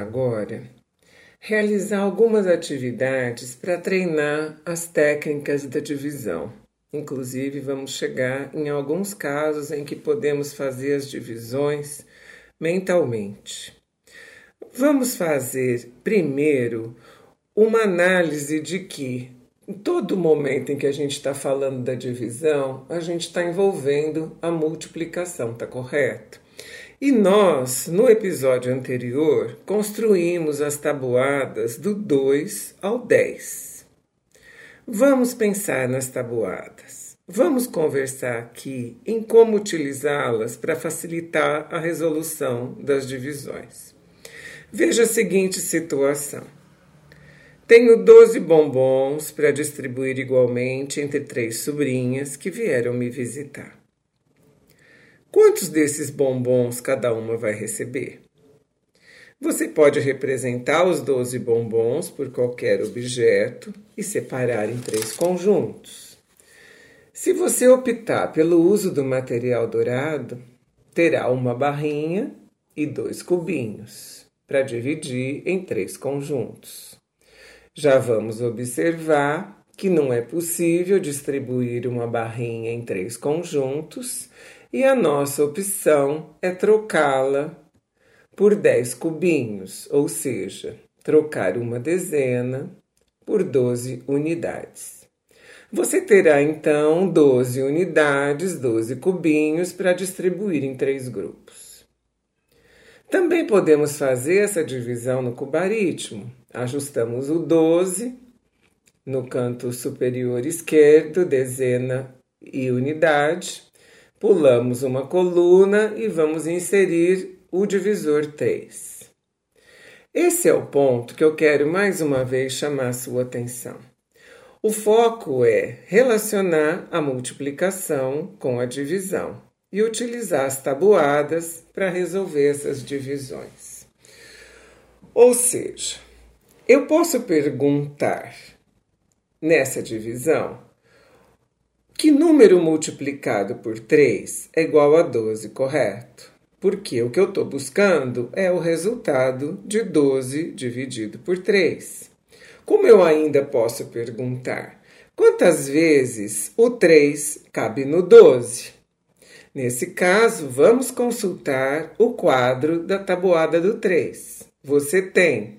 agora realizar algumas atividades para treinar as técnicas da divisão. Inclusive, vamos chegar em alguns casos em que podemos fazer as divisões mentalmente. Vamos fazer primeiro uma análise de que em todo momento em que a gente está falando da divisão, a gente está envolvendo a multiplicação, tá correto? E nós, no episódio anterior, construímos as tabuadas do 2 ao 10. Vamos pensar nas tabuadas. Vamos conversar aqui em como utilizá-las para facilitar a resolução das divisões. Veja a seguinte situação. Tenho 12 bombons para distribuir igualmente entre três sobrinhas que vieram me visitar. Quantos desses bombons cada uma vai receber? Você pode representar os 12 bombons por qualquer objeto e separar em três conjuntos. Se você optar pelo uso do material dourado, terá uma barrinha e dois cubinhos para dividir em três conjuntos. Já vamos observar que não é possível distribuir uma barrinha em três conjuntos e a nossa opção é trocá-la por 10 cubinhos, ou seja, trocar uma dezena por 12 unidades. Você terá então 12 unidades, 12 cubinhos para distribuir em três grupos. Também podemos fazer essa divisão no cubaritmo. Ajustamos o 12 no canto superior esquerdo, dezena e unidade Pulamos uma coluna e vamos inserir o divisor 3. Esse é o ponto que eu quero mais uma vez chamar sua atenção. O foco é relacionar a multiplicação com a divisão e utilizar as tabuadas para resolver essas divisões. Ou seja, eu posso perguntar nessa divisão que número multiplicado por 3 é igual a 12, correto? Porque o que eu estou buscando é o resultado de 12 dividido por 3. Como eu ainda posso perguntar quantas vezes o 3 cabe no 12? Nesse caso, vamos consultar o quadro da tabuada do 3. Você tem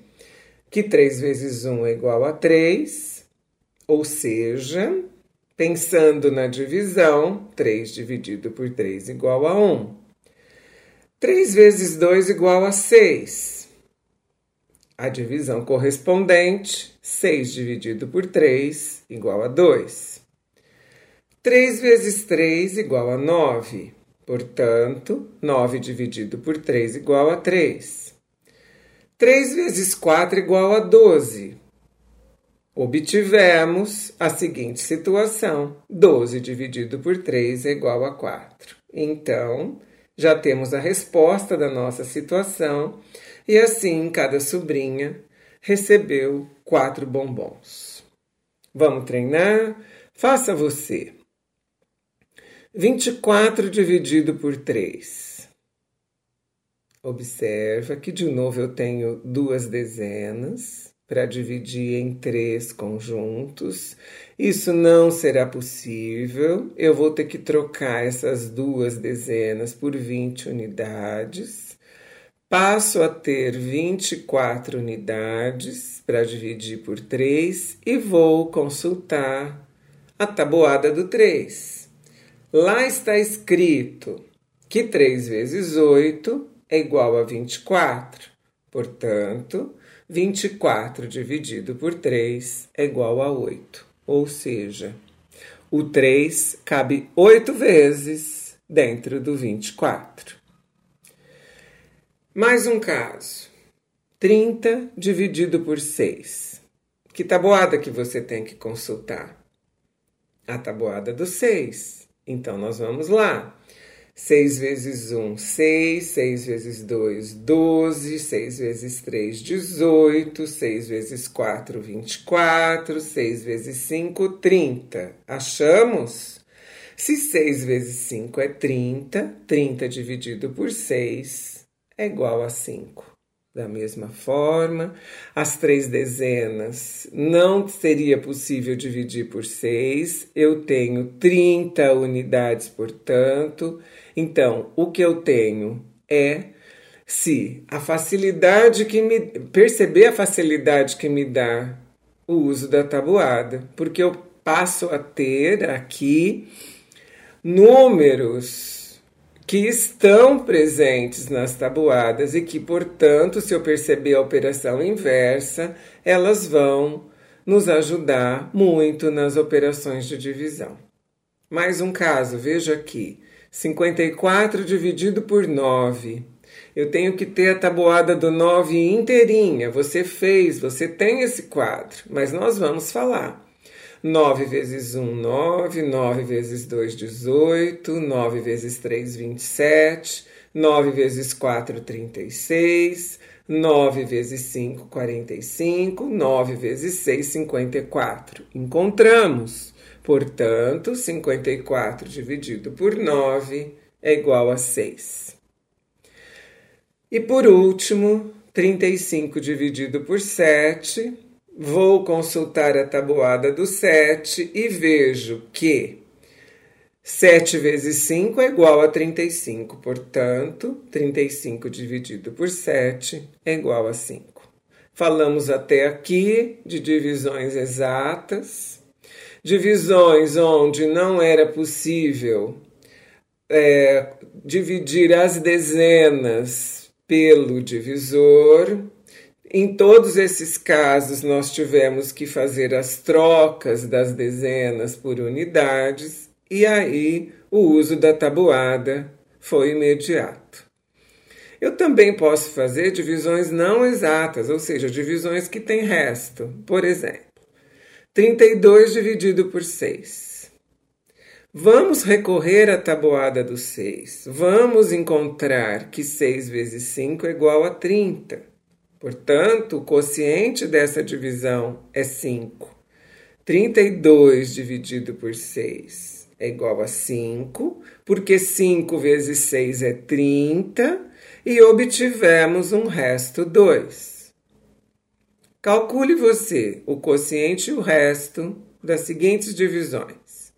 que 3 vezes 1 é igual a 3, ou seja, Pensando na divisão, 3 dividido por 3 igual a 1. 3 vezes 2 igual a 6. A divisão correspondente, 6 dividido por 3 igual a 2. 3 vezes 3 igual a 9. Portanto, 9 dividido por 3 igual a 3. 3 vezes 4 igual a 12 obtivemos a seguinte situação: 12 dividido por 3 é igual a 4. Então, já temos a resposta da nossa situação e assim cada sobrinha recebeu quatro bombons. Vamos treinar? Faça você. 24 dividido por 3. Observa que de novo eu tenho duas dezenas para dividir em três conjuntos. Isso não será possível. Eu vou ter que trocar essas duas dezenas por 20 unidades. Passo a ter 24 unidades para dividir por 3 e vou consultar a tabuada do 3. Lá está escrito que 3 vezes 8 é igual a 24. Portanto, 24 dividido por 3 é igual a 8. Ou seja, o 3 cabe 8 vezes dentro do 24. Mais um caso. 30 dividido por 6. Que tabuada que você tem que consultar? A tabuada do 6. Então, nós vamos lá. 6 vezes 1, 6, 6 vezes 2, 12, 6 vezes 3, 18, 6 vezes 4, 24, 6 vezes 5, 30. Achamos? Se 6 vezes 5 é 30, 30 dividido por 6 é igual a 5. Da mesma forma, as três dezenas não seria possível dividir por seis. Eu tenho 30 unidades, portanto. Então, o que eu tenho é se a facilidade que me perceber a facilidade que me dá o uso da tabuada, porque eu passo a ter aqui números que estão presentes nas tabuadas e que, portanto, se eu perceber a operação inversa, elas vão nos ajudar muito nas operações de divisão. Mais um caso, veja aqui: 54 dividido por 9. Eu tenho que ter a tabuada do 9 inteirinha. Você fez, você tem esse quadro, mas nós vamos falar. 9 vezes 1, 9, 9 vezes 2, 18, 9 vezes 3, 27, 9 vezes 4, 36, 9 vezes 5, 45, 9 vezes 6, 54. Encontramos. Portanto, 54 dividido por 9 é igual a 6. E por último, 35 dividido por 7 Vou consultar a tabuada do 7 e vejo que 7 vezes 5 é igual a 35, portanto, 35 dividido por 7 é igual a 5. Falamos até aqui de divisões exatas, divisões onde não era possível é, dividir as dezenas pelo divisor, em todos esses casos, nós tivemos que fazer as trocas das dezenas por unidades, e aí o uso da tabuada foi imediato. Eu também posso fazer divisões não exatas, ou seja, divisões que têm resto. Por exemplo, 32 dividido por 6. Vamos recorrer à tabuada do 6. Vamos encontrar que 6 vezes 5 é igual a 30. Portanto, o quociente dessa divisão é 5. 32 dividido por 6 é igual a 5, porque 5 vezes 6 é 30 e obtivemos um resto 2. Calcule você o quociente e o resto das seguintes divisões: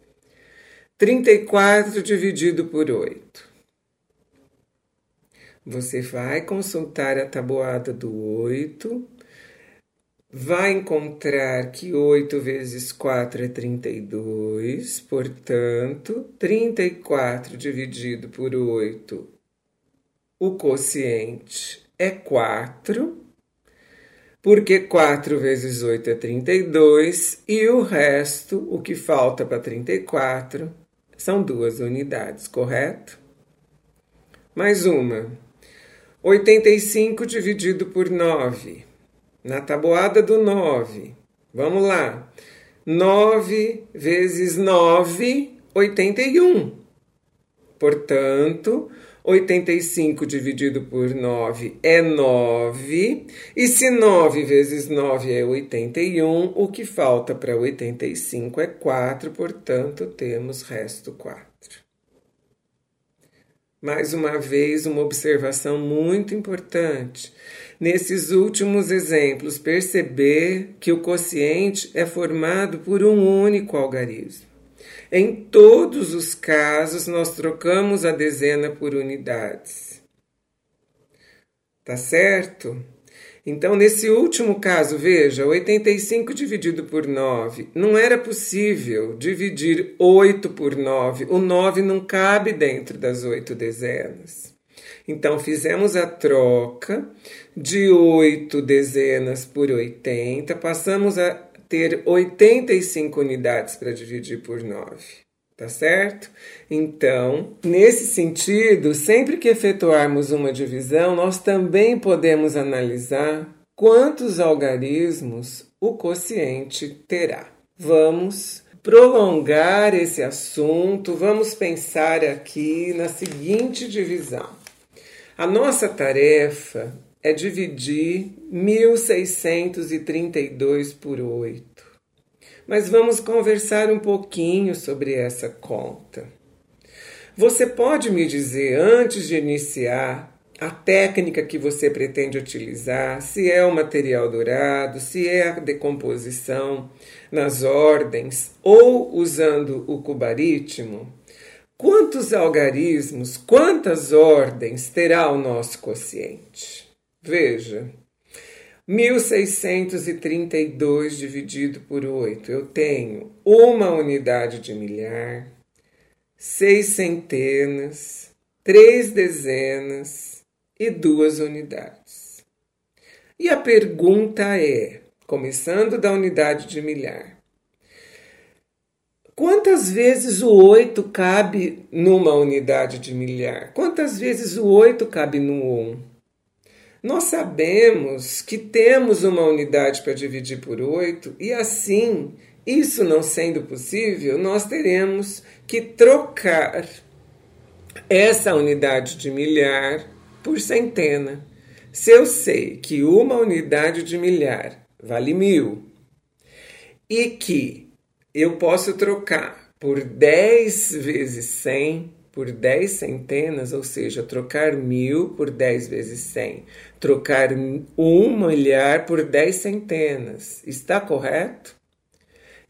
34 dividido por 8 você vai consultar a tabuada do 8, vai encontrar que 8 vezes 4 é 32, portanto, 34 dividido por 8, o quociente é 4, porque 4 vezes 8 é 32, e o resto, o que falta para 34, são duas unidades, correto? Mais uma. 85 dividido por 9. Na tabuada do 9. Vamos lá. 9 vezes 9, 81. Portanto, 85 dividido por 9 é 9. E se 9 vezes 9 é 81, o que falta para 85 é 4, portanto, temos resto 4. Mais uma vez, uma observação muito importante. Nesses últimos exemplos, perceber que o quociente é formado por um único algarismo. Em todos os casos, nós trocamos a dezena por unidades. Tá certo? Então, nesse último caso, veja, 85 dividido por 9. Não era possível dividir 8 por 9. O 9 não cabe dentro das 8 dezenas. Então, fizemos a troca de 8 dezenas por 80, passamos a ter 85 unidades para dividir por 9 tá certo? Então, nesse sentido, sempre que efetuarmos uma divisão, nós também podemos analisar quantos algarismos o quociente terá. Vamos prolongar esse assunto, vamos pensar aqui na seguinte divisão. A nossa tarefa é dividir 1632 por 8 mas vamos conversar um pouquinho sobre essa conta. Você pode me dizer, antes de iniciar a técnica que você pretende utilizar, se é o material dourado, se é a decomposição nas ordens ou usando o cubaritmo, quantos algarismos, quantas ordens terá o nosso quociente? Veja, 1632 dividido por 8, eu tenho uma unidade de milhar, seis centenas, três dezenas e duas unidades. E a pergunta é, começando da unidade de milhar, quantas vezes o 8 cabe numa unidade de milhar? Quantas vezes o 8 cabe no 1? Nós sabemos que temos uma unidade para dividir por 8 e assim, isso não sendo possível, nós teremos que trocar essa unidade de milhar por centena. Se eu sei que uma unidade de milhar vale mil e que eu posso trocar por 10 vezes 100, por 10 centenas, ou seja, trocar mil por 10 vezes 100, trocar um milhar por 10 centenas. Está correto?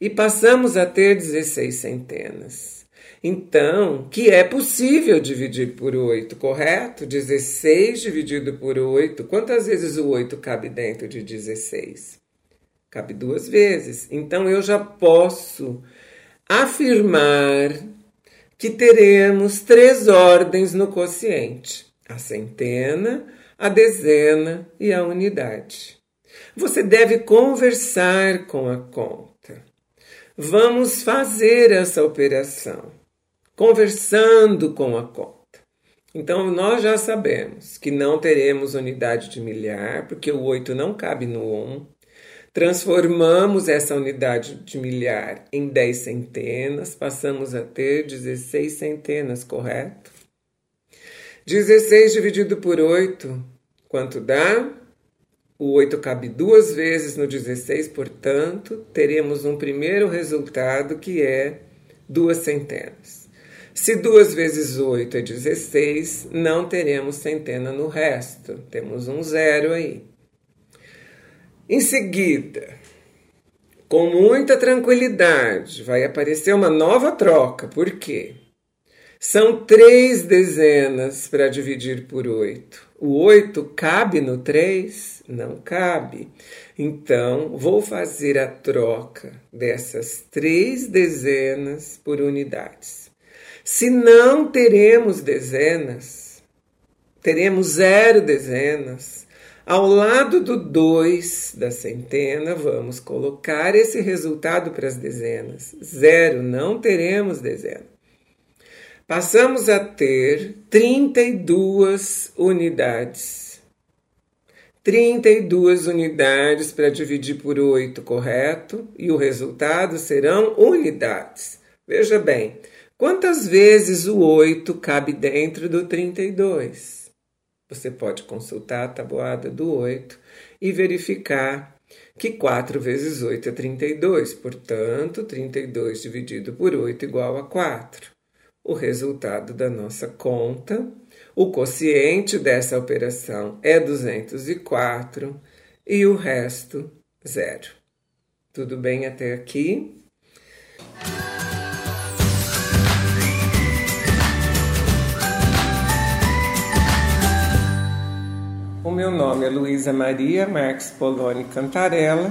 E passamos a ter 16 centenas. Então, que é possível dividir por 8, correto? 16 dividido por 8. Quantas vezes o 8 cabe dentro de 16? Cabe duas vezes. Então, eu já posso afirmar que teremos três ordens no quociente: a centena, a dezena e a unidade. Você deve conversar com a conta. Vamos fazer essa operação conversando com a conta. Então, nós já sabemos que não teremos unidade de milhar, porque o 8 não cabe no 1. Transformamos essa unidade de milhar em 10 centenas, passamos a ter 16 centenas, correto? 16 dividido por 8, quanto dá? O 8 cabe duas vezes no 16, portanto, teremos um primeiro resultado que é duas centenas. Se duas vezes 8 é 16, não teremos centena no resto, temos um zero aí. Em seguida, com muita tranquilidade, vai aparecer uma nova troca. Por quê? São três dezenas para dividir por oito. O oito cabe no três? Não cabe. Então, vou fazer a troca dessas três dezenas por unidades. Se não teremos dezenas, teremos zero dezenas, ao lado do 2 da centena, vamos colocar esse resultado para as dezenas. Zero, não teremos dezena. Passamos a ter 32 unidades. 32 unidades para dividir por 8, correto? E o resultado serão unidades. Veja bem, quantas vezes o 8 cabe dentro do 32? Você pode consultar a tabuada do 8 e verificar que 4 vezes 8 é 32, portanto, 32 dividido por 8 igual a 4. O resultado da nossa conta, o quociente dessa operação é 204 e o resto, zero. Tudo bem até aqui? Meu nome é Luísa Maria Marques Poloni Cantarella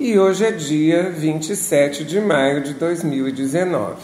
e hoje é dia 27 de maio de 2019.